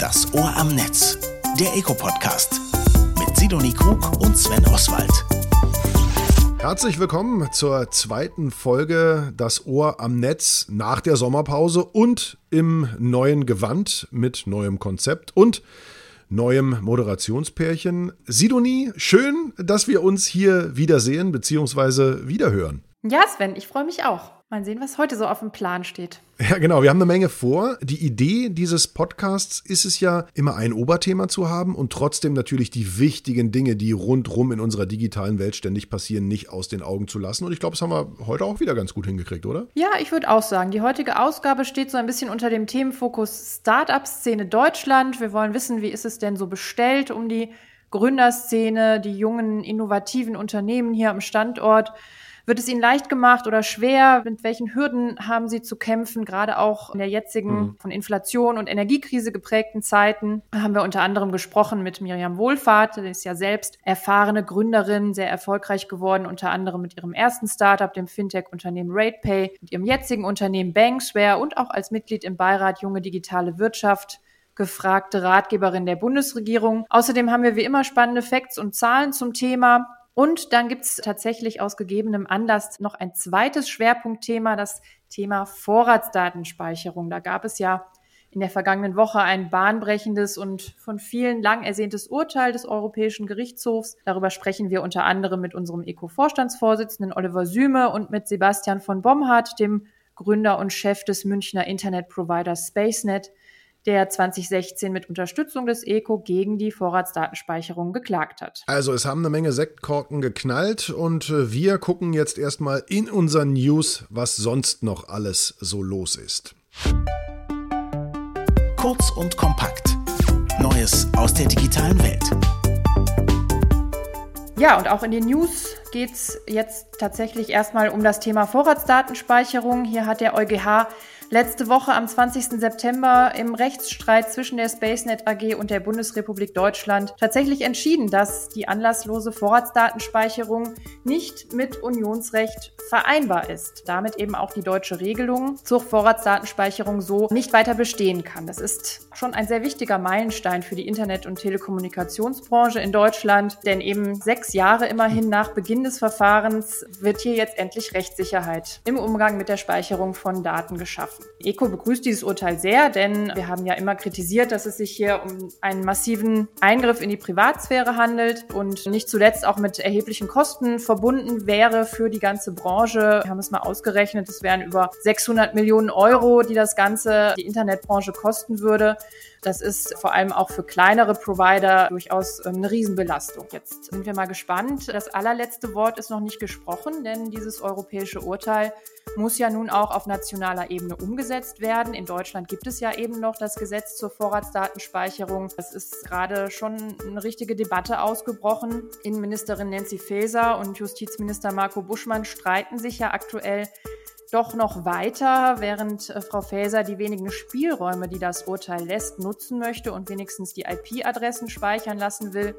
Das Ohr am Netz, der Eco-Podcast mit Sidonie Krug und Sven Oswald. Herzlich willkommen zur zweiten Folge Das Ohr am Netz nach der Sommerpause und im neuen Gewand mit neuem Konzept und neuem Moderationspärchen. Sidonie, schön, dass wir uns hier wiedersehen bzw. wiederhören. Ja, Sven, ich freue mich auch. Mal sehen, was heute so auf dem Plan steht. Ja, genau. Wir haben eine Menge vor. Die Idee dieses Podcasts ist es ja, immer ein Oberthema zu haben und trotzdem natürlich die wichtigen Dinge, die rundrum in unserer digitalen Welt ständig passieren, nicht aus den Augen zu lassen. Und ich glaube, das haben wir heute auch wieder ganz gut hingekriegt, oder? Ja, ich würde auch sagen, die heutige Ausgabe steht so ein bisschen unter dem Themenfokus Startup-Szene Deutschland. Wir wollen wissen, wie ist es denn so bestellt um die Gründerszene, die jungen, innovativen Unternehmen hier am Standort. Wird es ihnen leicht gemacht oder schwer? Mit welchen Hürden haben sie zu kämpfen? Gerade auch in der jetzigen mhm. von Inflation und Energiekrise geprägten Zeiten haben wir unter anderem gesprochen mit Miriam Wohlfahrt. Sie ist ja selbst erfahrene Gründerin, sehr erfolgreich geworden, unter anderem mit ihrem ersten Startup, dem Fintech-Unternehmen RatePay, mit ihrem jetzigen Unternehmen Banksware und auch als Mitglied im Beirat Junge Digitale Wirtschaft gefragte Ratgeberin der Bundesregierung. Außerdem haben wir wie immer spannende Facts und Zahlen zum Thema. Und dann gibt es tatsächlich aus gegebenem Anlass noch ein zweites Schwerpunktthema, das Thema Vorratsdatenspeicherung. Da gab es ja in der vergangenen Woche ein bahnbrechendes und von vielen lang ersehntes Urteil des Europäischen Gerichtshofs. Darüber sprechen wir unter anderem mit unserem ECO-Vorstandsvorsitzenden Oliver Süme und mit Sebastian von Bomhardt, dem Gründer und Chef des Münchner Internetproviders SpaceNet der 2016 mit Unterstützung des ECO gegen die Vorratsdatenspeicherung geklagt hat. Also es haben eine Menge Sektkorken geknallt und äh, wir gucken jetzt erstmal in unseren News, was sonst noch alles so los ist. Kurz und kompakt. Neues aus der digitalen Welt. Ja, und auch in den News geht es jetzt tatsächlich erstmal um das Thema Vorratsdatenspeicherung. Hier hat der EuGH letzte Woche am 20. September im Rechtsstreit zwischen der SpaceNet AG und der Bundesrepublik Deutschland tatsächlich entschieden, dass die anlasslose Vorratsdatenspeicherung nicht mit Unionsrecht vereinbar ist. Damit eben auch die deutsche Regelung zur Vorratsdatenspeicherung so nicht weiter bestehen kann. Das ist schon ein sehr wichtiger Meilenstein für die Internet- und Telekommunikationsbranche in Deutschland, denn eben sechs Jahre immerhin nach Beginn des Verfahrens wird hier jetzt endlich Rechtssicherheit im Umgang mit der Speicherung von Daten geschaffen. ECO begrüßt dieses Urteil sehr, denn wir haben ja immer kritisiert, dass es sich hier um einen massiven Eingriff in die Privatsphäre handelt und nicht zuletzt auch mit erheblichen Kosten verbunden wäre für die ganze Branche. Wir haben es mal ausgerechnet, es wären über 600 Millionen Euro, die das Ganze die Internetbranche kosten würde. Das ist vor allem auch für kleinere Provider durchaus ähm, eine Riesenbelastung. Jetzt sind wir mal gespannt. Das allerletzte Wort ist noch nicht gesprochen, denn dieses europäische Urteil muss ja nun auch auf nationaler Ebene umgesetzt werden. In Deutschland gibt es ja eben noch das Gesetz zur Vorratsdatenspeicherung. Es ist gerade schon eine richtige Debatte ausgebrochen. Innenministerin Nancy Faeser und Justizminister Marco Buschmann streiten sich ja aktuell doch noch weiter, während äh, Frau Faeser die wenigen Spielräume, die das Urteil lässt, nutzen möchte und wenigstens die IP-Adressen speichern lassen will,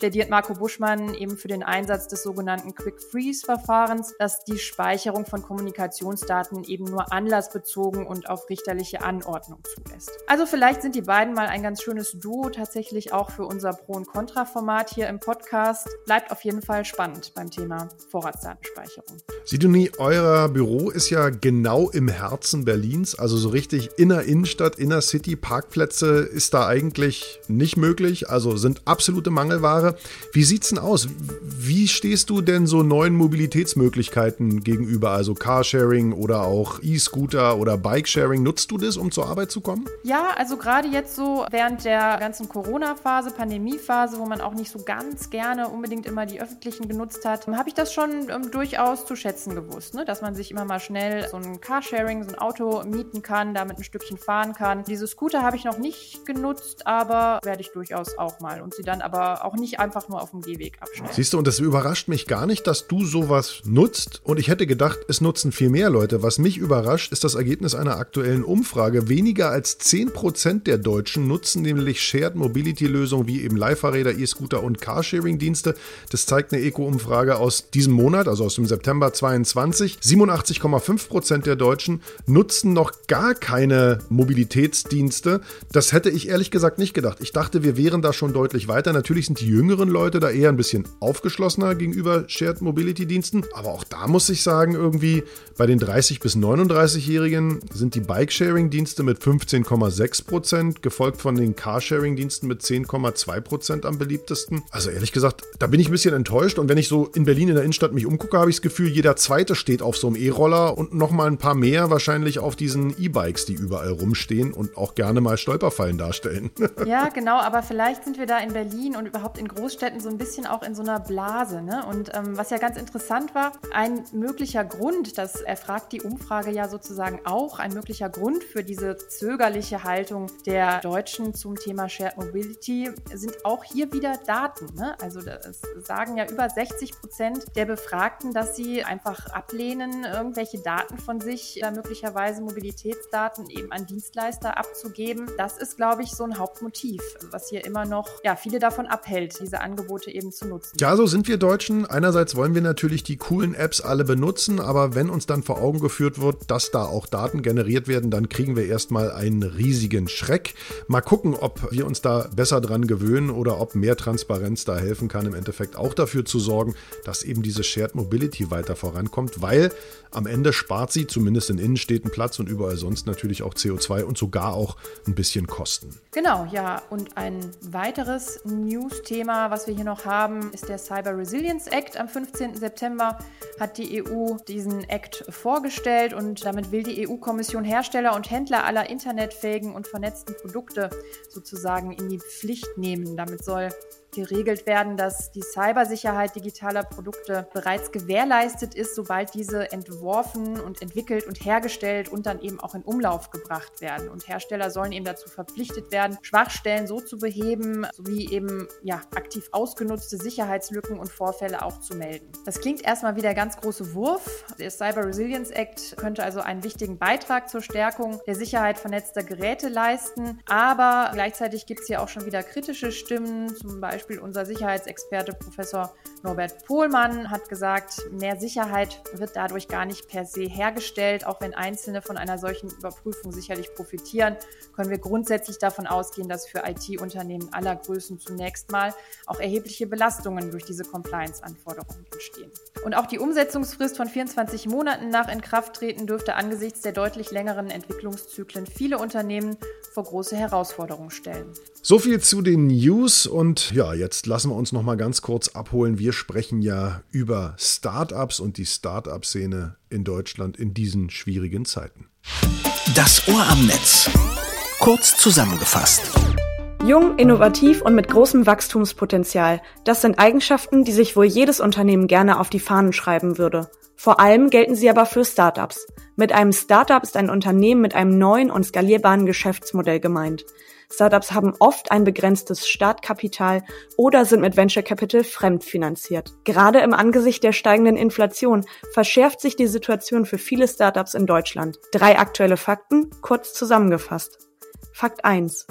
plädiert Marco Buschmann eben für den Einsatz des sogenannten Quick Freeze-Verfahrens, das die Speicherung von Kommunikationsdaten eben nur anlassbezogen und auf richterliche Anordnung zulässt. Also vielleicht sind die beiden mal ein ganz schönes Duo tatsächlich auch für unser Pro- und Contra-Format hier im Podcast. Bleibt auf jeden Fall spannend beim Thema Vorratsdatenspeicherung. Sidonie, euer Büro ist ja genau im Herzen Berlins, also so richtig inner Innenstadt, inner City, Parkplätze ist da eigentlich nicht möglich, also sind absolute Mangelware. Wie sieht's denn aus? Wie stehst du denn so neuen Mobilitätsmöglichkeiten gegenüber? Also Carsharing oder auch E-Scooter oder Bikesharing. Nutzt du das, um zur Arbeit zu kommen? Ja, also gerade jetzt so während der ganzen Corona-Phase, Pandemie-Phase, wo man auch nicht so ganz gerne unbedingt immer die öffentlichen genutzt hat, habe ich das schon ähm, durchaus zu schätzen gewusst, ne? dass man sich immer mal schnell so ein Carsharing, so ein Auto mieten kann, damit ein Stückchen fahren kann. Diese Scooter habe ich noch nicht genutzt, aber werde ich durchaus auch mal und sie dann aber auch nicht einfach nur auf dem Gehweg abstellen. Siehst du, und das überrascht mich gar nicht, dass du sowas nutzt. Und ich hätte gedacht, es nutzen viel mehr Leute. Was mich überrascht, ist das Ergebnis einer aktuellen Umfrage. Weniger als 10% der Deutschen nutzen nämlich Shared Mobility-Lösungen wie eben Leihfahrräder, E-Scooter und Carsharing-Dienste. Das zeigt eine Eco-Umfrage aus diesem Monat, also aus dem September 22. 87,5% der Deutschen nutzen noch gar keine Mobilitätsdienste. Das hätte ich ehrlich gesagt nicht gedacht. Ich dachte, wir wären da schon deutlich weiter. Natürlich sind die jüngeren Leute da eher ein bisschen aufgeschlossener gegenüber Shared Mobility Diensten. Aber auch da muss ich sagen, irgendwie bei den 30- bis 39-Jährigen sind die Bike-Sharing-Dienste mit 15,6 Prozent, gefolgt von den Carsharing-Diensten mit 10,2 Prozent am beliebtesten. Also ehrlich gesagt, da bin ich ein bisschen enttäuscht. Und wenn ich so in Berlin in der Innenstadt mich umgucke, habe ich das Gefühl, jeder zweite steht auf so einem E-Roller und noch mal ein paar mehr wahrscheinlich auf diesen E-Bikes, die überall rumstehen und auch gerne mal Stolperfallen darstellen. Ja, genau, aber vielleicht sind wir da in Berlin und überhaupt in Großstädten so ein bisschen auch in so einer Blase. Ne? Und ähm, was ja ganz interessant war, ein möglicher Grund, das erfragt die Umfrage ja sozusagen auch, ein möglicher Grund für diese zögerliche Haltung der Deutschen zum Thema Shared Mobility sind auch hier wieder Daten. Ne? Also das sagen ja über 60 Prozent der Befragten, dass sie einfach ablehnen, irgendwelche Daten von sich, möglicherweise Mobilitätsdaten eben an Dienstleister abzugeben. Das ist, glaube ich, so ein Hauptmotiv, was hier immer noch ja, viele davon abhält, diese Angebote eben zu nutzen. Ja, so sind wir Deutschen. Einerseits wollen wir natürlich die coolen Apps alle benutzen, aber wenn uns dann vor Augen geführt wird, dass da auch Daten generiert werden, dann kriegen wir erstmal einen riesigen Schreck. Mal gucken, ob wir uns da besser dran gewöhnen oder ob mehr Transparenz da helfen kann, im Endeffekt auch dafür zu sorgen, dass eben diese Shared Mobility weiter vorankommt, weil am Ende spart sie zumindest in Innenstädten Platz und überall sonst natürlich auch CO2 und sogar auch ein bisschen Kosten. Genau, ja. Und ein weiteres News-Thema, was wir hier noch haben, ist der Cyber Resilience Act. Am 15. September hat die EU diesen Act vorgestellt und damit will die EU-Kommission Hersteller und Händler aller internetfähigen und vernetzten Produkte sozusagen in die Pflicht nehmen. Damit soll geregelt werden, dass die Cybersicherheit digitaler Produkte bereits gewährleistet ist, sobald diese entworfen und entwickelt und hergestellt und dann eben auch in Umlauf gebracht werden. Und Hersteller sollen eben dazu verpflichtet werden, Schwachstellen so zu beheben, sowie eben ja, aktiv ausgenutzte Sicherheitslücken und Vorfälle auch zu melden. Das klingt erstmal wie der ganz große Wurf. Der Cyber Resilience Act könnte also einen wichtigen Beitrag zur Stärkung der Sicherheit vernetzter Geräte leisten, aber gleichzeitig gibt es hier auch schon wieder kritische Stimmen, zum Beispiel Beispiel unser Sicherheitsexperte Professor Norbert Pohlmann hat gesagt, mehr Sicherheit wird dadurch gar nicht per se hergestellt. Auch wenn Einzelne von einer solchen Überprüfung sicherlich profitieren, können wir grundsätzlich davon ausgehen, dass für IT-Unternehmen aller Größen zunächst mal auch erhebliche Belastungen durch diese Compliance-Anforderungen entstehen. Und auch die Umsetzungsfrist von 24 Monaten nach Inkrafttreten dürfte angesichts der deutlich längeren Entwicklungszyklen viele Unternehmen vor große Herausforderungen stellen. So viel zu den News und ja, jetzt lassen wir uns noch mal ganz kurz abholen. Wir sprechen ja über Startups und die Startup-Szene in Deutschland in diesen schwierigen Zeiten. Das Ohr am Netz. Kurz zusammengefasst. Jung, innovativ und mit großem Wachstumspotenzial. Das sind Eigenschaften, die sich wohl jedes Unternehmen gerne auf die Fahnen schreiben würde. Vor allem gelten sie aber für Startups. Mit einem Startup ist ein Unternehmen mit einem neuen und skalierbaren Geschäftsmodell gemeint. Startups haben oft ein begrenztes Startkapital oder sind mit Venture Capital fremdfinanziert. Gerade im Angesicht der steigenden Inflation verschärft sich die Situation für viele Startups in Deutschland. Drei aktuelle Fakten, kurz zusammengefasst. Fakt 1.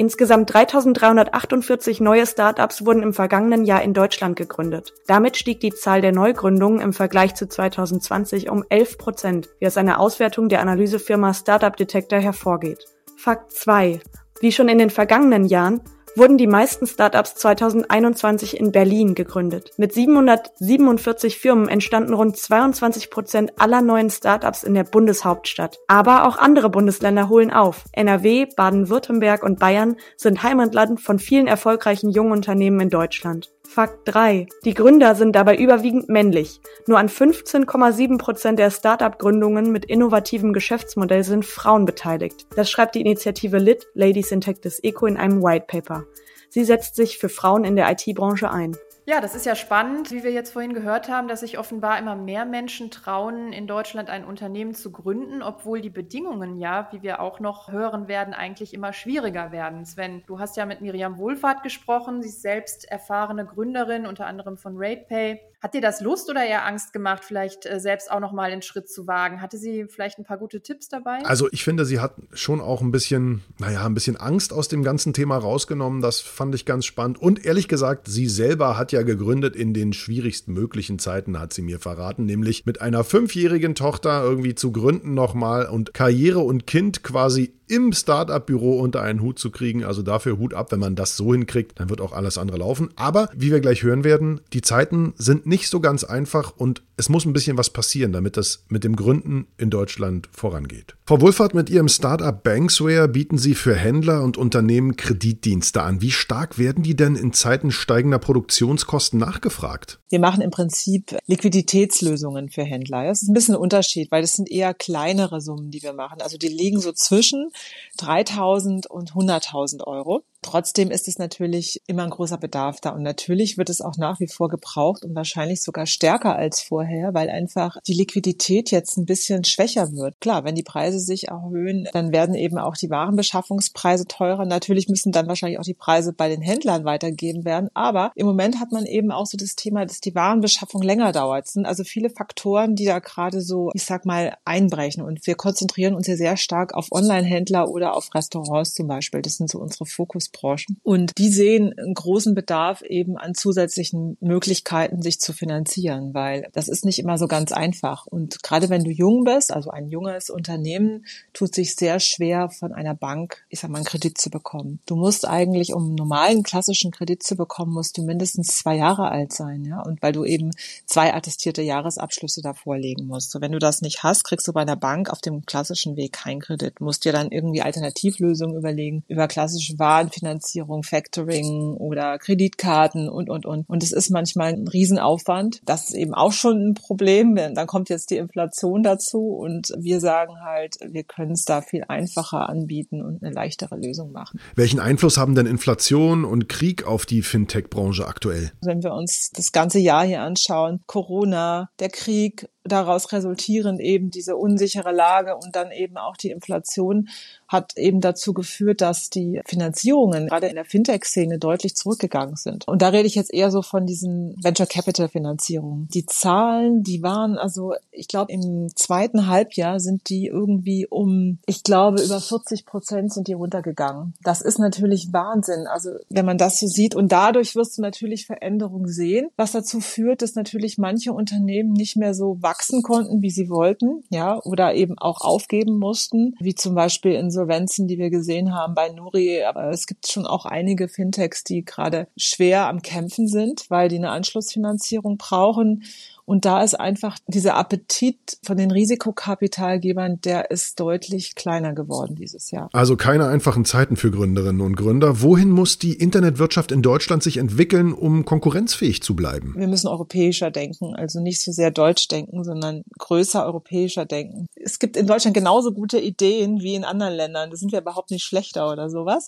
Insgesamt 3.348 neue Startups wurden im vergangenen Jahr in Deutschland gegründet. Damit stieg die Zahl der Neugründungen im Vergleich zu 2020 um 11 Prozent, wie aus einer Auswertung der Analysefirma Startup Detector hervorgeht. Fakt 2. Wie schon in den vergangenen Jahren wurden die meisten Startups 2021 in Berlin gegründet. Mit 747 Firmen entstanden rund 22 Prozent aller neuen Startups in der Bundeshauptstadt. Aber auch andere Bundesländer holen auf. NRW, Baden-Württemberg und Bayern sind Heimatland von vielen erfolgreichen jungen Unternehmen in Deutschland. Fakt 3. Die Gründer sind dabei überwiegend männlich. Nur an 15,7 Prozent der Startup-Gründungen mit innovativem Geschäftsmodell sind Frauen beteiligt. Das schreibt die Initiative LIT, Ladies in Tech des ECO, in einem White Paper. Sie setzt sich für Frauen in der IT-Branche ein. Ja, das ist ja spannend, wie wir jetzt vorhin gehört haben, dass sich offenbar immer mehr Menschen trauen, in Deutschland ein Unternehmen zu gründen, obwohl die Bedingungen ja, wie wir auch noch hören werden, eigentlich immer schwieriger werden. Sven, du hast ja mit Miriam Wohlfahrt gesprochen, sie ist selbst erfahrene Gründerin, unter anderem von RatePay. Hat dir das Lust oder eher Angst gemacht, vielleicht äh, selbst auch noch mal einen Schritt zu wagen? Hatte sie vielleicht ein paar gute Tipps dabei? Also ich finde, sie hat schon auch ein bisschen, naja, ein bisschen Angst aus dem ganzen Thema rausgenommen. Das fand ich ganz spannend. Und ehrlich gesagt, sie selber hat ja gegründet. In den schwierigsten möglichen Zeiten, hat sie mir verraten, nämlich mit einer fünfjährigen Tochter irgendwie zu gründen nochmal und Karriere und Kind quasi im Startup-Büro unter einen Hut zu kriegen. Also dafür Hut ab, wenn man das so hinkriegt, dann wird auch alles andere laufen. Aber wie wir gleich hören werden, die Zeiten sind nicht so ganz einfach und es muss ein bisschen was passieren, damit das mit dem Gründen in Deutschland vorangeht. Frau Wohlfahrt, mit Ihrem Startup Banksware bieten Sie für Händler und Unternehmen Kreditdienste an. Wie stark werden die denn in Zeiten steigender Produktionskosten nachgefragt? Wir machen im Prinzip Liquiditätslösungen für Händler. Das ist ein bisschen ein Unterschied, weil das sind eher kleinere Summen, die wir machen. Also die liegen so zwischen 3.000 und 100.000 Euro. Trotzdem ist es natürlich immer ein großer Bedarf da und natürlich wird es auch nach wie vor gebraucht und wahrscheinlich sogar stärker als vorher, weil einfach die Liquidität jetzt ein bisschen schwächer wird. Klar, wenn die Preise sich erhöhen, dann werden eben auch die Warenbeschaffungspreise teurer. Natürlich müssen dann wahrscheinlich auch die Preise bei den Händlern weitergeben werden, aber im Moment hat man eben auch so das Thema, dass die Warenbeschaffung länger dauert. Es sind also viele Faktoren, die da gerade so, ich sag mal, einbrechen und wir konzentrieren uns ja sehr stark auf Online-Händler oder auf Restaurants zum Beispiel. Das sind so unsere Fokus Branchen. Und die sehen einen großen Bedarf eben an zusätzlichen Möglichkeiten, sich zu finanzieren, weil das ist nicht immer so ganz einfach. Und gerade wenn du jung bist, also ein junges Unternehmen, tut sich sehr schwer, von einer Bank, ich sag mal, einen Kredit zu bekommen. Du musst eigentlich, um einen normalen klassischen Kredit zu bekommen, musst du mindestens zwei Jahre alt sein, ja. Und weil du eben zwei attestierte Jahresabschlüsse davor legen musst. So, wenn du das nicht hast, kriegst du bei einer Bank auf dem klassischen Weg keinen Kredit. Musst dir dann irgendwie Alternativlösungen überlegen über klassische Waren, Finanzierung, Factoring oder Kreditkarten und, und, und. Und es ist manchmal ein Riesenaufwand. Das ist eben auch schon ein Problem. Dann kommt jetzt die Inflation dazu und wir sagen halt, wir können es da viel einfacher anbieten und eine leichtere Lösung machen. Welchen Einfluss haben denn Inflation und Krieg auf die Fintech-Branche aktuell? Wenn wir uns das ganze Jahr hier anschauen, Corona, der Krieg, daraus resultierend eben diese unsichere Lage und dann eben auch die Inflation hat eben dazu geführt, dass die Finanzierungen gerade in der Fintech-Szene deutlich zurückgegangen sind. Und da rede ich jetzt eher so von diesen Venture Capital Finanzierungen. Die Zahlen, die waren also, ich glaube, im zweiten Halbjahr sind die irgendwie um, ich glaube, über 40 Prozent sind die runtergegangen. Das ist natürlich Wahnsinn. Also wenn man das so sieht und dadurch wirst du natürlich Veränderungen sehen, was dazu führt, dass natürlich manche Unternehmen nicht mehr so wachsen konnten, wie sie wollten, ja, oder eben auch aufgeben mussten, wie zum Beispiel in so Insolvenzen, die wir gesehen haben bei Nuri. Aber es gibt schon auch einige Fintechs, die gerade schwer am Kämpfen sind, weil die eine Anschlussfinanzierung brauchen und da ist einfach dieser Appetit von den Risikokapitalgebern, der ist deutlich kleiner geworden dieses Jahr. Also keine einfachen Zeiten für Gründerinnen und Gründer. Wohin muss die Internetwirtschaft in Deutschland sich entwickeln, um konkurrenzfähig zu bleiben? Wir müssen europäischer denken, also nicht so sehr deutsch denken, sondern größer europäischer denken. Es gibt in Deutschland genauso gute Ideen wie in anderen Ländern. Da sind wir überhaupt nicht schlechter oder sowas.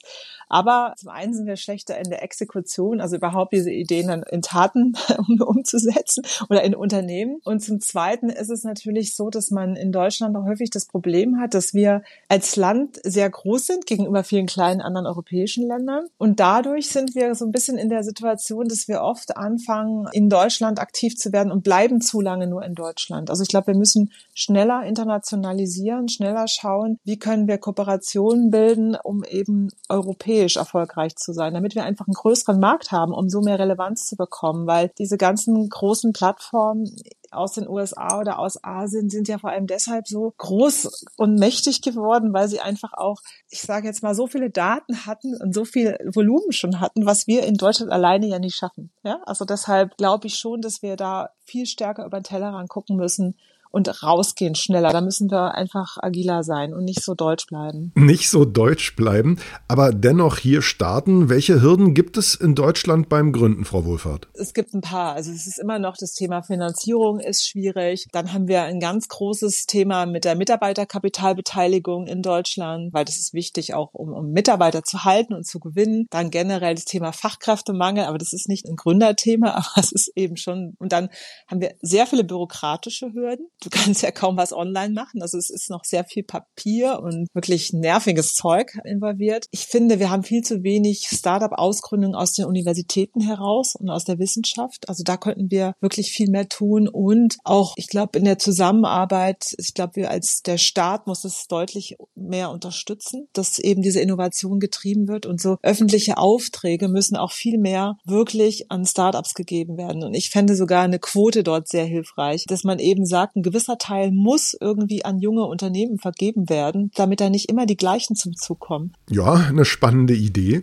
Aber zum einen sind wir schlechter in der Exekution, also überhaupt diese Ideen dann in Taten umzusetzen oder in Unternehmen. Und zum Zweiten ist es natürlich so, dass man in Deutschland auch häufig das Problem hat, dass wir als Land sehr groß sind gegenüber vielen kleinen anderen europäischen Ländern. Und dadurch sind wir so ein bisschen in der Situation, dass wir oft anfangen, in Deutschland aktiv zu werden und bleiben zu lange nur in Deutschland. Also ich glaube, wir müssen schneller internationalisieren, schneller schauen, wie können wir Kooperationen bilden, um eben europäisch erfolgreich zu sein, damit wir einfach einen größeren Markt haben, um so mehr Relevanz zu bekommen, weil diese ganzen großen Plattformen aus den USA oder aus Asien sind ja vor allem deshalb so groß und mächtig geworden, weil sie einfach auch, ich sage jetzt mal, so viele Daten hatten und so viel Volumen schon hatten, was wir in Deutschland alleine ja nicht schaffen. Ja, also deshalb glaube ich schon, dass wir da viel stärker über den Tellerrand gucken müssen und rausgehen schneller. Da müssen wir einfach agiler sein und nicht so deutsch bleiben. Nicht so deutsch bleiben, aber dennoch hier starten. Welche Hürden gibt es in Deutschland beim Gründen, Frau Wohlfahrt? Es gibt ein paar. Also es ist immer noch das Thema Finanzierung ist schwierig. Dann haben wir ein ganz großes Thema mit der Mitarbeiterkapitalbeteiligung in Deutschland, weil das ist wichtig auch, um, um Mitarbeiter zu halten und zu gewinnen. Dann generell das Thema Fachkräftemangel, aber das ist nicht ein Gründerthema, aber es ist eben schon. Und dann haben wir sehr viele bürokratische Hürden. Du kannst ja kaum was online machen. Also es ist noch sehr viel Papier und wirklich nerviges Zeug involviert. Ich finde, wir haben viel zu wenig Startup-Ausgründungen aus den Universitäten heraus und aus der Wissenschaft. Also da könnten wir wirklich viel mehr tun und auch, ich glaube, in der Zusammenarbeit, ich glaube, wir als der Staat muss es deutlich mehr unterstützen, dass eben diese Innovation getrieben wird und so öffentliche Aufträge müssen auch viel mehr wirklich an Startups gegeben werden. Und ich fände sogar eine Quote dort sehr hilfreich, dass man eben sagt, ein gewisser Teil muss irgendwie an junge Unternehmen vergeben werden, damit da nicht immer die gleichen zum Zug kommen. Ja, eine spannende Idee.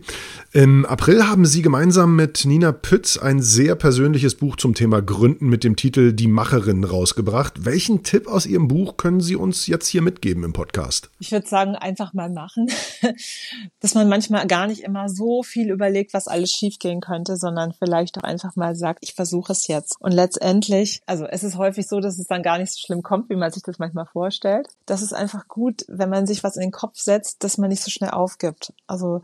Im April haben Sie gemeinsam mit Nina Pütz ein sehr persönliches Buch zum Thema Gründen mit dem Titel Die Macherin rausgebracht. Welchen Tipp aus Ihrem Buch können Sie uns jetzt hier mitgeben im Podcast? Ich würde sagen, einfach mal machen. Dass man manchmal gar nicht immer so viel überlegt, was alles schiefgehen könnte, sondern vielleicht auch einfach mal sagt, ich versuche es jetzt. Und letztendlich, also es ist häufig so, dass es dann gar nicht schlimm kommt, wie man sich das manchmal vorstellt. Das ist einfach gut, wenn man sich was in den Kopf setzt, dass man nicht so schnell aufgibt. Also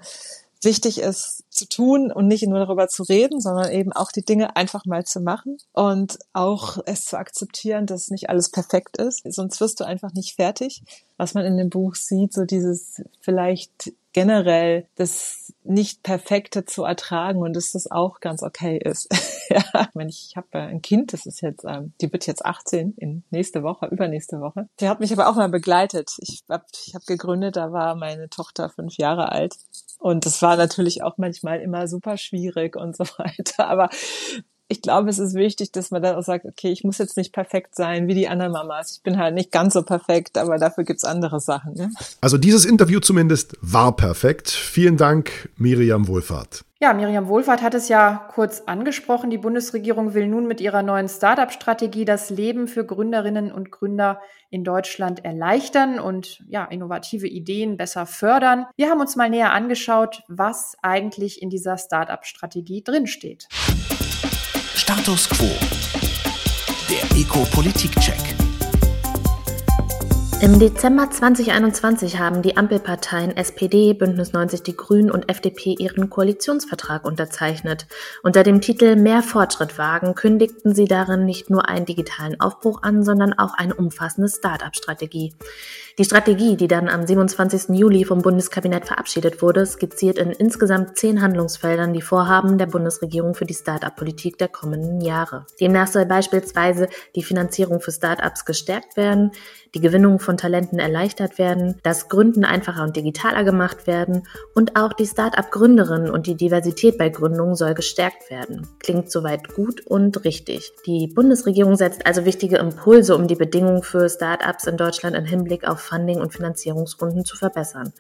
wichtig ist zu tun und nicht nur darüber zu reden, sondern eben auch die Dinge einfach mal zu machen und auch es zu akzeptieren, dass nicht alles perfekt ist. Sonst wirst du einfach nicht fertig. Was man in dem Buch sieht, so dieses vielleicht generell das nicht Perfekte zu ertragen und dass das auch ganz okay ist. ja, ich meine, ich habe ein Kind, das ist jetzt, ähm, die wird jetzt 18 in nächste Woche, übernächste Woche. Die hat mich aber auch mal begleitet. Ich habe ich hab gegründet, da war meine Tochter fünf Jahre alt und das war natürlich auch manchmal immer super schwierig und so weiter. Aber ich glaube, es ist wichtig, dass man dann auch sagt, okay, ich muss jetzt nicht perfekt sein wie die anderen Mamas. Ich bin halt nicht ganz so perfekt, aber dafür gibt's andere Sachen. Ne? Also dieses Interview zumindest war perfekt. Vielen Dank, Miriam Wohlfahrt. Ja, Miriam Wohlfahrt hat es ja kurz angesprochen. Die Bundesregierung will nun mit ihrer neuen Startup-Strategie das Leben für Gründerinnen und Gründer in Deutschland erleichtern und ja, innovative Ideen besser fördern. Wir haben uns mal näher angeschaut, was eigentlich in dieser Startup-Strategie drinsteht. Status quo. Der Eco-Politik-Check. Im Dezember 2021 haben die Ampelparteien SPD, Bündnis 90 Die Grünen und FDP ihren Koalitionsvertrag unterzeichnet. Unter dem Titel Mehr Fortschritt wagen kündigten sie darin nicht nur einen digitalen Aufbruch an, sondern auch eine umfassende Start-up-Strategie. Die Strategie, die dann am 27. Juli vom Bundeskabinett verabschiedet wurde, skizziert in insgesamt zehn Handlungsfeldern die Vorhaben der Bundesregierung für die Start-up-Politik der kommenden Jahre. Demnach soll beispielsweise die Finanzierung für Start-ups gestärkt werden, die Gewinnung von Talenten erleichtert werden, das Gründen einfacher und digitaler gemacht werden und auch die Start-up-Gründerinnen und die Diversität bei Gründungen soll gestärkt werden. Klingt soweit gut und richtig. Die Bundesregierung setzt also wichtige Impulse, um die Bedingungen für Start-ups in Deutschland im Hinblick auf Funding- und Finanzierungsrunden zu verbessern.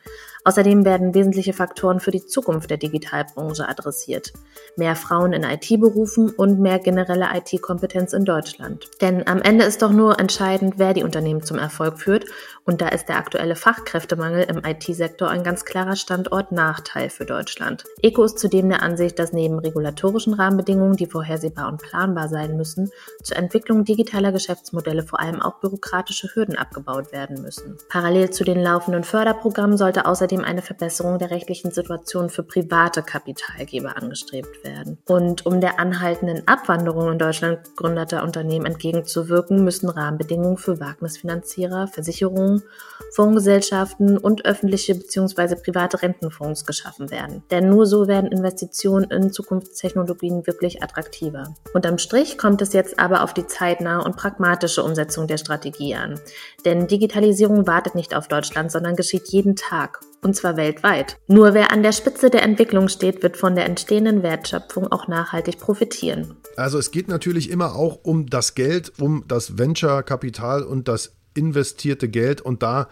Außerdem werden wesentliche Faktoren für die Zukunft der Digitalbranche adressiert. Mehr Frauen in IT-Berufen und mehr generelle IT-Kompetenz in Deutschland. Denn am Ende ist doch nur entscheidend, wer die Unternehmen zum Erfolg führt und da ist der aktuelle Fachkräftemangel im IT-Sektor ein ganz klarer Standortnachteil für Deutschland. ECO ist zudem der Ansicht, dass neben regulatorischen Rahmenbedingungen, die vorhersehbar und planbar sein müssen, zur Entwicklung digitaler Geschäftsmodelle vor allem auch bürokratische Hürden abgebaut werden müssen. Parallel zu den laufenden Förderprogrammen sollte außerdem eine Verbesserung der rechtlichen Situation für private Kapitalgeber angestrebt werden. Und um der anhaltenden Abwanderung in Deutschland gegründeter Unternehmen entgegenzuwirken, müssen Rahmenbedingungen für Wagnisfinanzierer, Versicherungen, Fondsgesellschaften und öffentliche bzw. private Rentenfonds geschaffen werden. Denn nur so werden Investitionen in Zukunftstechnologien wirklich attraktiver. Unterm Strich kommt es jetzt aber auf die zeitnahe und pragmatische Umsetzung der Strategie an. Denn Digitalisierung wartet nicht auf Deutschland, sondern geschieht jeden Tag und zwar weltweit. Nur wer an der Spitze der Entwicklung steht, wird von der entstehenden Wertschöpfung auch nachhaltig profitieren. Also es geht natürlich immer auch um das Geld, um das Venture-Kapital und das investierte Geld und da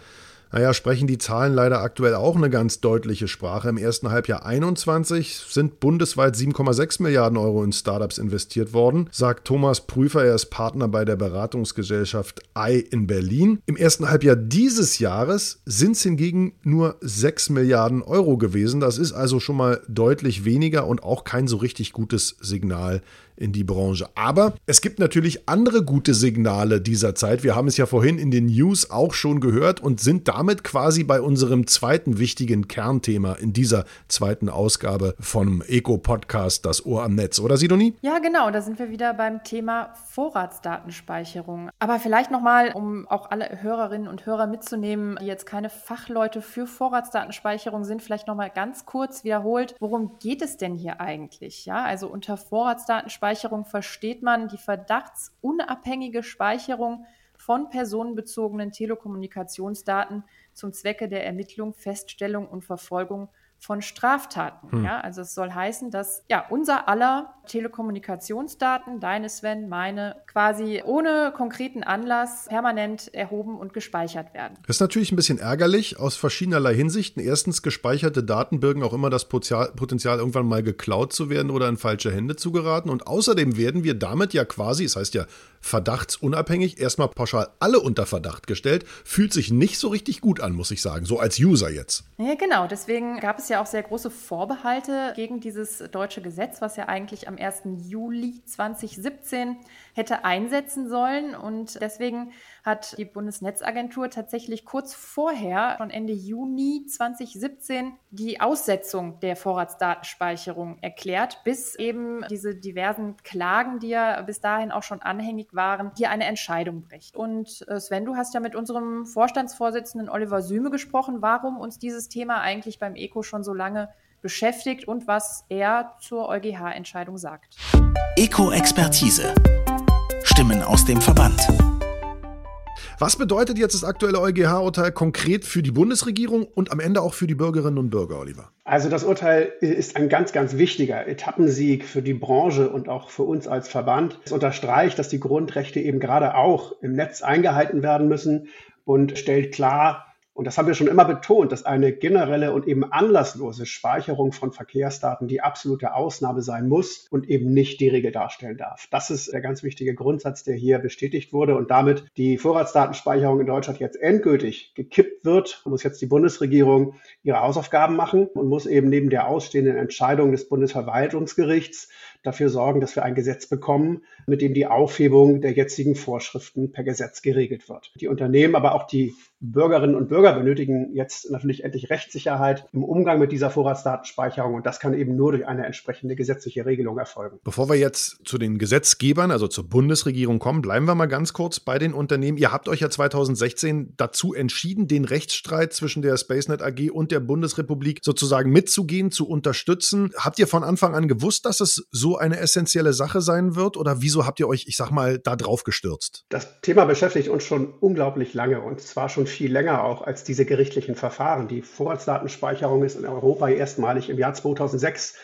naja, sprechen die Zahlen leider aktuell auch eine ganz deutliche Sprache. Im ersten Halbjahr 21 sind bundesweit 7,6 Milliarden Euro in Startups investiert worden, sagt Thomas Prüfer. Er ist Partner bei der Beratungsgesellschaft I in Berlin. Im ersten Halbjahr dieses Jahres sind es hingegen nur 6 Milliarden Euro gewesen. Das ist also schon mal deutlich weniger und auch kein so richtig gutes Signal in die Branche. Aber es gibt natürlich andere gute Signale dieser Zeit. Wir haben es ja vorhin in den News auch schon gehört und sind damit quasi bei unserem zweiten wichtigen Kernthema in dieser zweiten Ausgabe vom Eco-Podcast Das Ohr am Netz, oder Sidonie? Ja, genau. Da sind wir wieder beim Thema Vorratsdatenspeicherung. Aber vielleicht nochmal, um auch alle Hörerinnen und Hörer mitzunehmen, die jetzt keine Fachleute für Vorratsdatenspeicherung sind, vielleicht nochmal ganz kurz wiederholt, worum geht es denn hier eigentlich? Ja, also unter Vorratsdatenspeicherung Speicherung versteht man die verdachtsunabhängige Speicherung von personenbezogenen Telekommunikationsdaten zum Zwecke der Ermittlung, Feststellung und Verfolgung von Straftaten. Hm. Ja, also es soll heißen, dass ja unser aller Telekommunikationsdaten, deine Sven, meine, quasi ohne konkreten Anlass permanent erhoben und gespeichert werden. Das ist natürlich ein bisschen ärgerlich aus verschiedenerlei Hinsichten. Erstens, gespeicherte Daten birgen auch immer das Potenzial, irgendwann mal geklaut zu werden oder in falsche Hände zu geraten. Und außerdem werden wir damit ja quasi, es das heißt ja verdachtsunabhängig, erstmal pauschal alle unter Verdacht gestellt. Fühlt sich nicht so richtig gut an, muss ich sagen, so als User jetzt. Ja, genau. Deswegen gab es ja auch sehr große Vorbehalte gegen dieses deutsche Gesetz, was ja eigentlich am 1. Juli 2017 hätte einsetzen sollen. Und deswegen hat die Bundesnetzagentur tatsächlich kurz vorher, schon Ende Juni 2017, die Aussetzung der Vorratsdatenspeicherung erklärt, bis eben diese diversen Klagen, die ja bis dahin auch schon anhängig waren, hier eine Entscheidung bricht. Und äh, Sven, du hast ja mit unserem Vorstandsvorsitzenden Oliver Süme gesprochen, warum uns dieses Thema eigentlich beim ECO schon so lange beschäftigt und was er zur EuGH-Entscheidung sagt. Eco-Expertise. Stimmen aus dem Verband. Was bedeutet jetzt das aktuelle EuGH-Urteil konkret für die Bundesregierung und am Ende auch für die Bürgerinnen und Bürger, Oliver? Also das Urteil ist ein ganz, ganz wichtiger Etappensieg für die Branche und auch für uns als Verband. Es unterstreicht, dass die Grundrechte eben gerade auch im Netz eingehalten werden müssen und stellt klar, und das haben wir schon immer betont, dass eine generelle und eben anlasslose Speicherung von Verkehrsdaten die absolute Ausnahme sein muss und eben nicht die Regel darstellen darf. Das ist der ganz wichtige Grundsatz, der hier bestätigt wurde und damit die Vorratsdatenspeicherung in Deutschland jetzt endgültig gekippt wird, muss jetzt die Bundesregierung ihre Hausaufgaben machen und muss eben neben der ausstehenden Entscheidung des Bundesverwaltungsgerichts dafür sorgen, dass wir ein Gesetz bekommen, mit dem die Aufhebung der jetzigen Vorschriften per Gesetz geregelt wird. Die Unternehmen, aber auch die Bürgerinnen und Bürger benötigen jetzt natürlich endlich Rechtssicherheit im Umgang mit dieser Vorratsdatenspeicherung und das kann eben nur durch eine entsprechende gesetzliche Regelung erfolgen. Bevor wir jetzt zu den Gesetzgebern, also zur Bundesregierung kommen, bleiben wir mal ganz kurz bei den Unternehmen. Ihr habt euch ja 2016 dazu entschieden, den Rechtsstreit zwischen der SpaceNet AG und der Bundesrepublik sozusagen mitzugehen, zu unterstützen. Habt ihr von Anfang an gewusst, dass es so eine essentielle Sache sein wird oder wieso habt ihr euch, ich sag mal, da drauf gestürzt? Das Thema beschäftigt uns schon unglaublich lange und zwar schon viel länger auch als diese gerichtlichen Verfahren. Die Vorratsdatenspeicherung ist in Europa erstmalig im Jahr 2006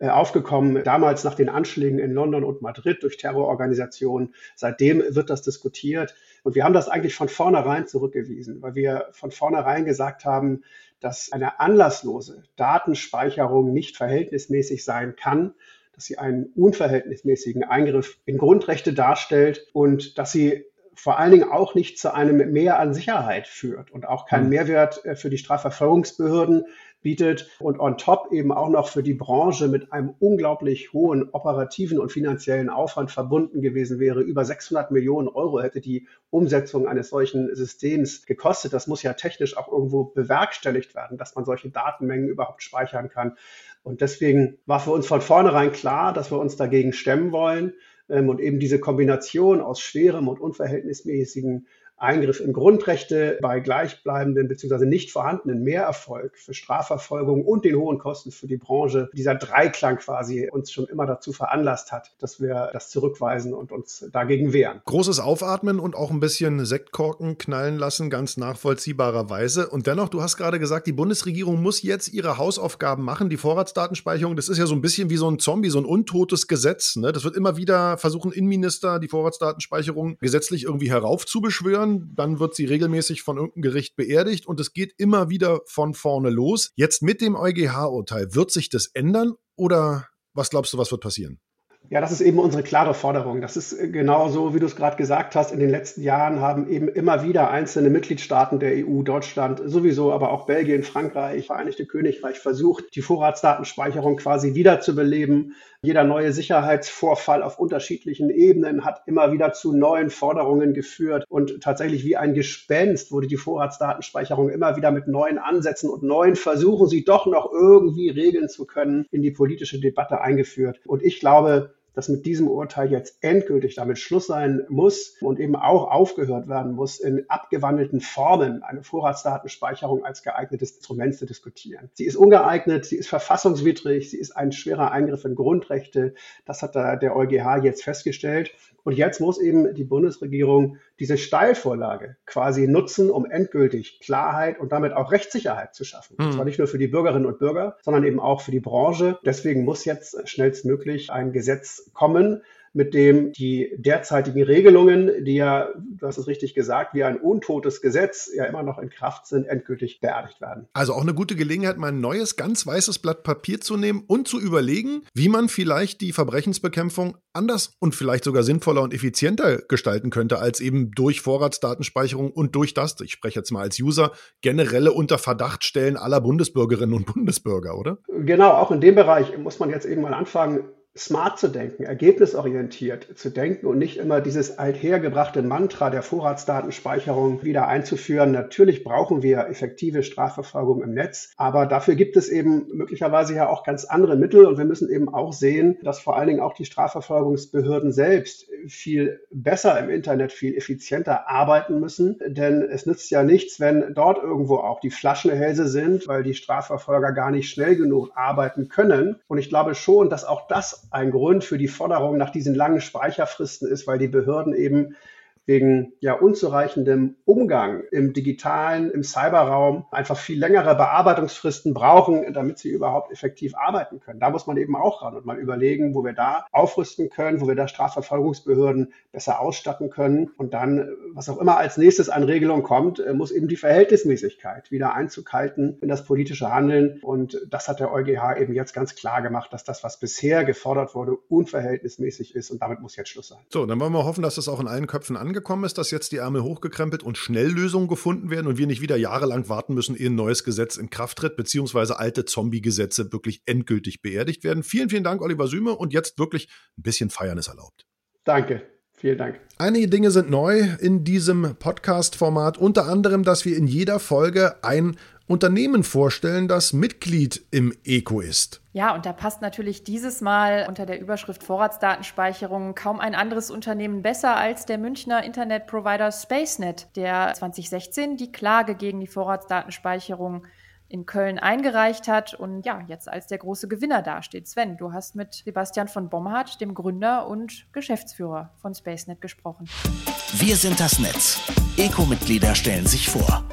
äh, aufgekommen, damals nach den Anschlägen in London und Madrid durch Terrororganisationen. Seitdem wird das diskutiert. Und wir haben das eigentlich von vornherein zurückgewiesen, weil wir von vornherein gesagt haben, dass eine anlasslose Datenspeicherung nicht verhältnismäßig sein kann, dass sie einen unverhältnismäßigen Eingriff in Grundrechte darstellt und dass sie vor allen Dingen auch nicht zu einem Mehr an Sicherheit führt und auch keinen hm. Mehrwert äh, für die Strafverfolgungsbehörden bietet und on top eben auch noch für die Branche mit einem unglaublich hohen operativen und finanziellen Aufwand verbunden gewesen wäre. Über 600 Millionen Euro hätte die Umsetzung eines solchen Systems gekostet. Das muss ja technisch auch irgendwo bewerkstelligt werden, dass man solche Datenmengen überhaupt speichern kann. Und deswegen war für uns von vornherein klar, dass wir uns dagegen stemmen wollen. Ähm, und eben diese Kombination aus schwerem und unverhältnismäßigen Eingriff in Grundrechte bei gleichbleibenden bzw. nicht vorhandenen Mehrerfolg für Strafverfolgung und den hohen Kosten für die Branche, dieser Dreiklang quasi uns schon immer dazu veranlasst hat, dass wir das zurückweisen und uns dagegen wehren. Großes Aufatmen und auch ein bisschen Sektkorken knallen lassen, ganz nachvollziehbarerweise. Und dennoch, du hast gerade gesagt, die Bundesregierung muss jetzt ihre Hausaufgaben machen. Die Vorratsdatenspeicherung, das ist ja so ein bisschen wie so ein Zombie, so ein untotes Gesetz. Ne? Das wird immer wieder versuchen, Innenminister die Vorratsdatenspeicherung gesetzlich irgendwie heraufzubeschwören Person, dann wird sie regelmäßig von irgendeinem Gericht beerdigt und es geht immer wieder von vorne los. Jetzt mit dem EuGH-Urteil, wird sich das ändern oder was glaubst du, was wird passieren? Ja, das ist eben unsere klare Forderung. Das ist äh, genau so, wie du es gerade gesagt hast. In den letzten Jahren haben eben immer wieder einzelne Mitgliedstaaten der EU, Deutschland sowieso, aber auch Belgien, Frankreich, Vereinigte Königreich versucht, die Vorratsdatenspeicherung quasi wiederzubeleben. Jeder neue Sicherheitsvorfall auf unterschiedlichen Ebenen hat immer wieder zu neuen Forderungen geführt und tatsächlich wie ein Gespenst wurde die Vorratsdatenspeicherung immer wieder mit neuen Ansätzen und neuen Versuchen, sie doch noch irgendwie regeln zu können, in die politische Debatte eingeführt. Und ich glaube, dass mit diesem Urteil jetzt endgültig damit Schluss sein muss und eben auch aufgehört werden muss, in abgewandelten Formen eine Vorratsdatenspeicherung als geeignetes Instrument zu diskutieren. Sie ist ungeeignet, sie ist verfassungswidrig, sie ist ein schwerer Eingriff in Grundrechte. Das hat der EuGH jetzt festgestellt. Und jetzt muss eben die Bundesregierung diese Steilvorlage quasi nutzen, um endgültig Klarheit und damit auch Rechtssicherheit zu schaffen. Mhm. Und zwar nicht nur für die Bürgerinnen und Bürger, sondern eben auch für die Branche. Deswegen muss jetzt schnellstmöglich ein Gesetz kommen, mit dem die derzeitigen Regelungen, die ja, du hast es richtig gesagt, wie ein untotes Gesetz ja immer noch in Kraft sind, endgültig beerdigt werden. Also auch eine gute Gelegenheit, mal ein neues, ganz weißes Blatt Papier zu nehmen und zu überlegen, wie man vielleicht die Verbrechensbekämpfung anders und vielleicht sogar sinnvoller und effizienter gestalten könnte, als eben durch Vorratsdatenspeicherung und durch das, ich spreche jetzt mal als User, generelle Unterverdachtstellen aller Bundesbürgerinnen und Bundesbürger, oder? Genau, auch in dem Bereich muss man jetzt eben mal anfangen, smart zu denken, ergebnisorientiert zu denken und nicht immer dieses althergebrachte Mantra der Vorratsdatenspeicherung wieder einzuführen. Natürlich brauchen wir effektive Strafverfolgung im Netz, aber dafür gibt es eben möglicherweise ja auch ganz andere Mittel und wir müssen eben auch sehen, dass vor allen Dingen auch die Strafverfolgungsbehörden selbst viel besser im Internet, viel effizienter arbeiten müssen, denn es nützt ja nichts, wenn dort irgendwo auch die Flaschenhälse sind, weil die Strafverfolger gar nicht schnell genug arbeiten können. Und ich glaube schon, dass auch das ein Grund für die Forderung nach diesen langen Speicherfristen ist, weil die Behörden eben wegen ja unzureichendem Umgang im digitalen, im Cyberraum einfach viel längere Bearbeitungsfristen brauchen, damit sie überhaupt effektiv arbeiten können. Da muss man eben auch ran und mal überlegen, wo wir da aufrüsten können, wo wir da Strafverfolgungsbehörden besser ausstatten können. Und dann, was auch immer als nächstes an Regelung kommt, muss eben die Verhältnismäßigkeit wieder Einzug halten in das politische Handeln. Und das hat der EuGH eben jetzt ganz klar gemacht, dass das, was bisher gefordert wurde, unverhältnismäßig ist. Und damit muss jetzt Schluss sein. So, dann wollen wir hoffen, dass das auch in allen Köpfen angeht angekommen ist, dass jetzt die Ärmel hochgekrempelt und schnell Lösungen gefunden werden und wir nicht wieder jahrelang warten müssen, ehe ein neues Gesetz in Kraft tritt, beziehungsweise alte Zombie-Gesetze wirklich endgültig beerdigt werden. Vielen, vielen Dank, Oliver Süme. Und jetzt wirklich ein bisschen Feiern ist erlaubt. Danke. Vielen Dank. Einige Dinge sind neu in diesem Podcast-Format, unter anderem, dass wir in jeder Folge ein Unternehmen vorstellen, das Mitglied im ECO ist. Ja, und da passt natürlich dieses Mal unter der Überschrift Vorratsdatenspeicherung kaum ein anderes Unternehmen besser als der Münchner Internetprovider SpaceNet, der 2016 die Klage gegen die Vorratsdatenspeicherung in Köln eingereicht hat und ja, jetzt als der große Gewinner dasteht. Sven, du hast mit Sebastian von Bomhardt, dem Gründer und Geschäftsführer von SpaceNet, gesprochen. Wir sind das Netz. Eco-Mitglieder stellen sich vor.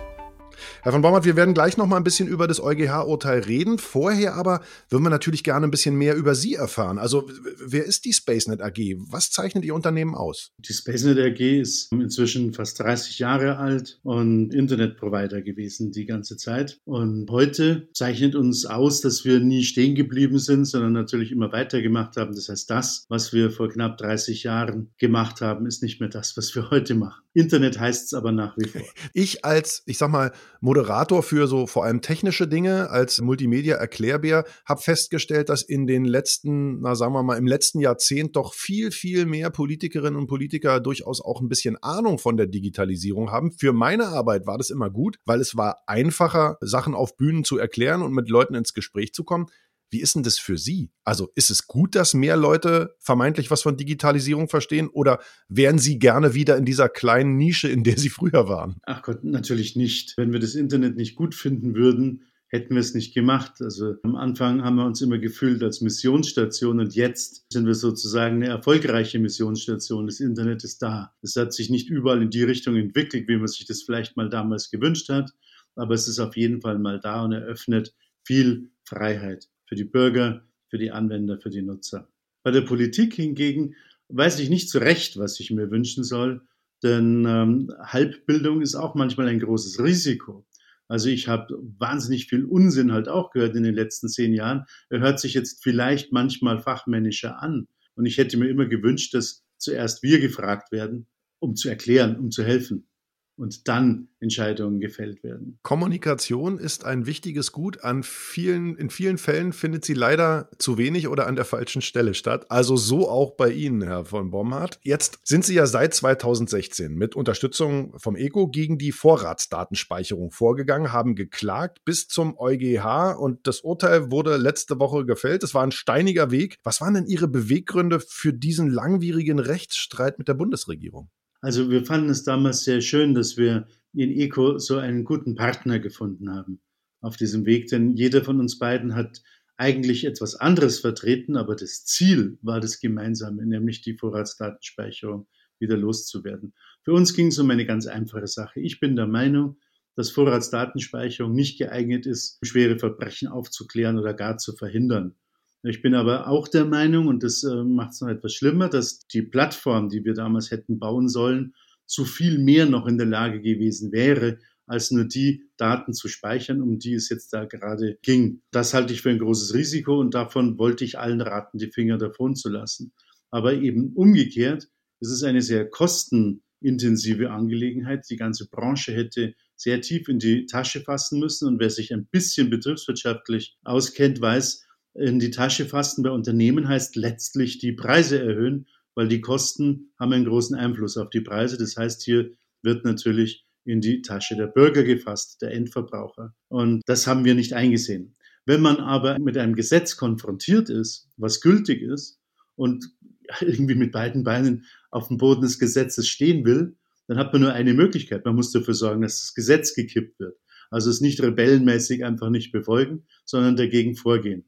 Herr von Baumert, wir werden gleich noch mal ein bisschen über das EuGH-Urteil reden. Vorher aber würden wir natürlich gerne ein bisschen mehr über Sie erfahren. Also, wer ist die SpaceNet AG? Was zeichnet Ihr Unternehmen aus? Die SpaceNet AG ist inzwischen fast 30 Jahre alt und Internetprovider gewesen die ganze Zeit. Und heute zeichnet uns aus, dass wir nie stehen geblieben sind, sondern natürlich immer weitergemacht haben. Das heißt, das, was wir vor knapp 30 Jahren gemacht haben, ist nicht mehr das, was wir heute machen. Internet heißt es aber nach wie vor. Ich als, ich sag mal, Moderator für so vor allem technische Dinge, als Multimedia-Erklärbär, habe festgestellt, dass in den letzten, na sagen wir mal, im letzten Jahrzehnt doch viel, viel mehr Politikerinnen und Politiker durchaus auch ein bisschen Ahnung von der Digitalisierung haben. Für meine Arbeit war das immer gut, weil es war einfacher, Sachen auf Bühnen zu erklären und mit Leuten ins Gespräch zu kommen. Wie ist denn das für Sie? Also ist es gut, dass mehr Leute vermeintlich was von Digitalisierung verstehen oder wären Sie gerne wieder in dieser kleinen Nische, in der Sie früher waren? Ach Gott, natürlich nicht. Wenn wir das Internet nicht gut finden würden, hätten wir es nicht gemacht. Also am Anfang haben wir uns immer gefühlt als Missionsstation und jetzt sind wir sozusagen eine erfolgreiche Missionsstation. Das Internet ist da. Es hat sich nicht überall in die Richtung entwickelt, wie man sich das vielleicht mal damals gewünscht hat, aber es ist auf jeden Fall mal da und eröffnet viel Freiheit für die Bürger, für die Anwender, für die Nutzer. Bei der Politik hingegen weiß ich nicht so recht, was ich mir wünschen soll. Denn ähm, Halbbildung ist auch manchmal ein großes Risiko. Also ich habe wahnsinnig viel Unsinn halt auch gehört in den letzten zehn Jahren. Er hört sich jetzt vielleicht manchmal fachmännischer an. Und ich hätte mir immer gewünscht, dass zuerst wir gefragt werden, um zu erklären, um zu helfen und dann Entscheidungen gefällt werden. Kommunikation ist ein wichtiges Gut. An vielen, in vielen Fällen findet sie leider zu wenig oder an der falschen Stelle statt. Also so auch bei Ihnen, Herr von Bomhardt. Jetzt sind Sie ja seit 2016 mit Unterstützung vom ECO gegen die Vorratsdatenspeicherung vorgegangen, haben geklagt bis zum EuGH und das Urteil wurde letzte Woche gefällt. Es war ein steiniger Weg. Was waren denn Ihre Beweggründe für diesen langwierigen Rechtsstreit mit der Bundesregierung? Also wir fanden es damals sehr schön, dass wir in ECO so einen guten Partner gefunden haben auf diesem Weg, denn jeder von uns beiden hat eigentlich etwas anderes vertreten, aber das Ziel war das Gemeinsame, nämlich die Vorratsdatenspeicherung wieder loszuwerden. Für uns ging es um eine ganz einfache Sache. Ich bin der Meinung, dass Vorratsdatenspeicherung nicht geeignet ist, schwere Verbrechen aufzuklären oder gar zu verhindern. Ich bin aber auch der Meinung, und das äh, macht es noch etwas schlimmer, dass die Plattform, die wir damals hätten bauen sollen, zu viel mehr noch in der Lage gewesen wäre, als nur die Daten zu speichern, um die es jetzt da gerade ging. Das halte ich für ein großes Risiko und davon wollte ich allen raten, die Finger davon zu lassen. Aber eben umgekehrt, es ist eine sehr kostenintensive Angelegenheit. Die ganze Branche hätte sehr tief in die Tasche fassen müssen und wer sich ein bisschen betriebswirtschaftlich auskennt, weiß, in die Tasche fassen bei Unternehmen heißt letztlich die Preise erhöhen, weil die Kosten haben einen großen Einfluss auf die Preise. Das heißt, hier wird natürlich in die Tasche der Bürger gefasst, der Endverbraucher. Und das haben wir nicht eingesehen. Wenn man aber mit einem Gesetz konfrontiert ist, was gültig ist und irgendwie mit beiden Beinen auf dem Boden des Gesetzes stehen will, dann hat man nur eine Möglichkeit. Man muss dafür sorgen, dass das Gesetz gekippt wird. Also es nicht rebellenmäßig einfach nicht befolgen, sondern dagegen vorgehen.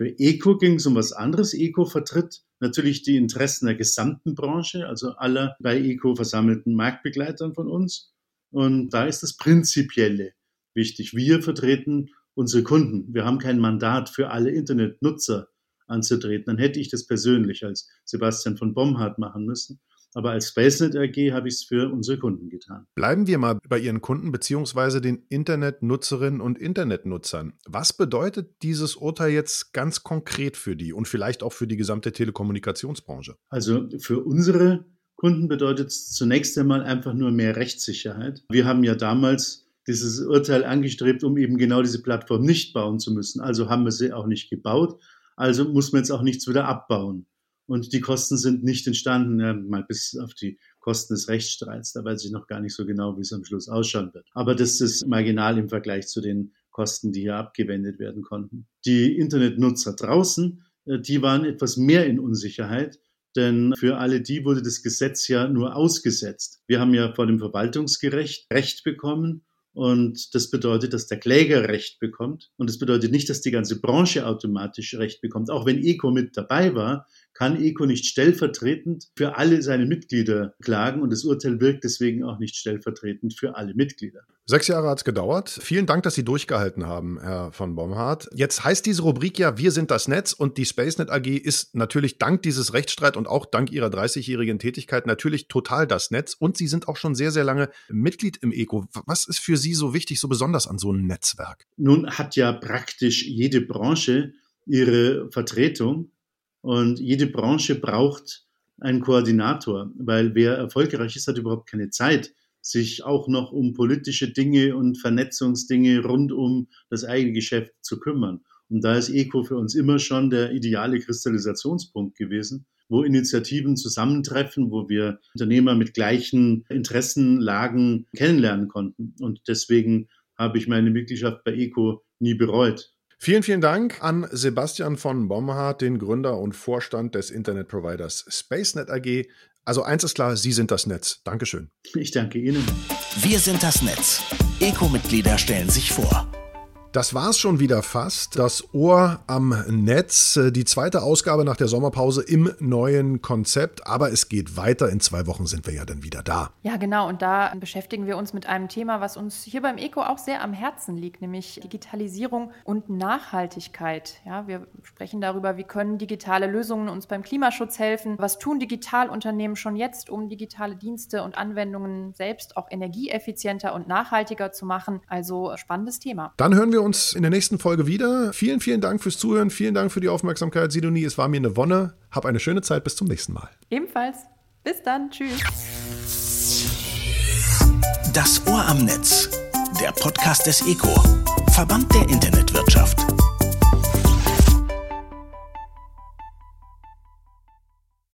Für ECO ging es um was anderes. ECO vertritt natürlich die Interessen der gesamten Branche, also aller bei ECO versammelten Marktbegleitern von uns. Und da ist das Prinzipielle wichtig. Wir vertreten unsere Kunden. Wir haben kein Mandat für alle Internetnutzer anzutreten. Dann hätte ich das persönlich als Sebastian von Bomhardt machen müssen. Aber als SpaceNet AG habe ich es für unsere Kunden getan. Bleiben wir mal bei Ihren Kunden bzw. den Internetnutzerinnen und Internetnutzern. Was bedeutet dieses Urteil jetzt ganz konkret für die und vielleicht auch für die gesamte Telekommunikationsbranche? Also für unsere Kunden bedeutet es zunächst einmal einfach nur mehr Rechtssicherheit. Wir haben ja damals dieses Urteil angestrebt, um eben genau diese Plattform nicht bauen zu müssen. Also haben wir sie auch nicht gebaut. Also muss man jetzt auch nichts wieder abbauen und die Kosten sind nicht entstanden, ja, mal bis auf die Kosten des Rechtsstreits. Da weiß ich noch gar nicht so genau, wie es am Schluss ausschauen wird. Aber das ist marginal im Vergleich zu den Kosten, die hier abgewendet werden konnten. Die Internetnutzer draußen, äh, die waren etwas mehr in Unsicherheit, denn für alle die wurde das Gesetz ja nur ausgesetzt. Wir haben ja vor dem Verwaltungsgericht Recht bekommen und das bedeutet, dass der Kläger Recht bekommt. Und das bedeutet nicht, dass die ganze Branche automatisch Recht bekommt. Auch wenn ECO mit dabei war, kann ECO nicht stellvertretend für alle seine Mitglieder klagen und das Urteil wirkt deswegen auch nicht stellvertretend für alle Mitglieder. Sechs Jahre hat es gedauert. Vielen Dank, dass Sie durchgehalten haben, Herr von Bomhardt. Jetzt heißt diese Rubrik ja, wir sind das Netz und die SpaceNet AG ist natürlich dank dieses Rechtsstreit und auch dank Ihrer 30-jährigen Tätigkeit natürlich total das Netz und Sie sind auch schon sehr, sehr lange Mitglied im ECO. Was ist für Sie so wichtig, so besonders an so einem Netzwerk? Nun hat ja praktisch jede Branche ihre Vertretung und jede Branche braucht einen Koordinator, weil wer erfolgreich ist, hat überhaupt keine Zeit, sich auch noch um politische Dinge und Vernetzungsdinge rund um das eigene Geschäft zu kümmern. Und da ist ECO für uns immer schon der ideale Kristallisationspunkt gewesen, wo Initiativen zusammentreffen, wo wir Unternehmer mit gleichen Interessenlagen kennenlernen konnten. Und deswegen habe ich meine Mitgliedschaft bei ECO nie bereut. Vielen, vielen Dank an Sebastian von Bomhardt, den Gründer und Vorstand des Internetproviders SpaceNet AG. Also eins ist klar, Sie sind das Netz. Dankeschön. Ich danke Ihnen. Wir sind das Netz. Eco-Mitglieder stellen sich vor. Das war's schon wieder fast. Das Ohr am Netz. Die zweite Ausgabe nach der Sommerpause im neuen Konzept. Aber es geht weiter. In zwei Wochen sind wir ja dann wieder da. Ja, genau. Und da beschäftigen wir uns mit einem Thema, was uns hier beim ECO auch sehr am Herzen liegt, nämlich Digitalisierung und Nachhaltigkeit. Ja, wir sprechen darüber, wie können digitale Lösungen uns beim Klimaschutz helfen? Was tun Digitalunternehmen schon jetzt, um digitale Dienste und Anwendungen selbst auch energieeffizienter und nachhaltiger zu machen? Also spannendes Thema. Dann hören wir wir uns in der nächsten Folge wieder. Vielen, vielen Dank fürs Zuhören. Vielen Dank für die Aufmerksamkeit, Sidonie. Es war mir eine Wonne. Hab eine schöne Zeit. Bis zum nächsten Mal. Ebenfalls. Bis dann. Tschüss. Das Ohr am Netz. Der Podcast des ECO. Verband der Internetwirtschaft.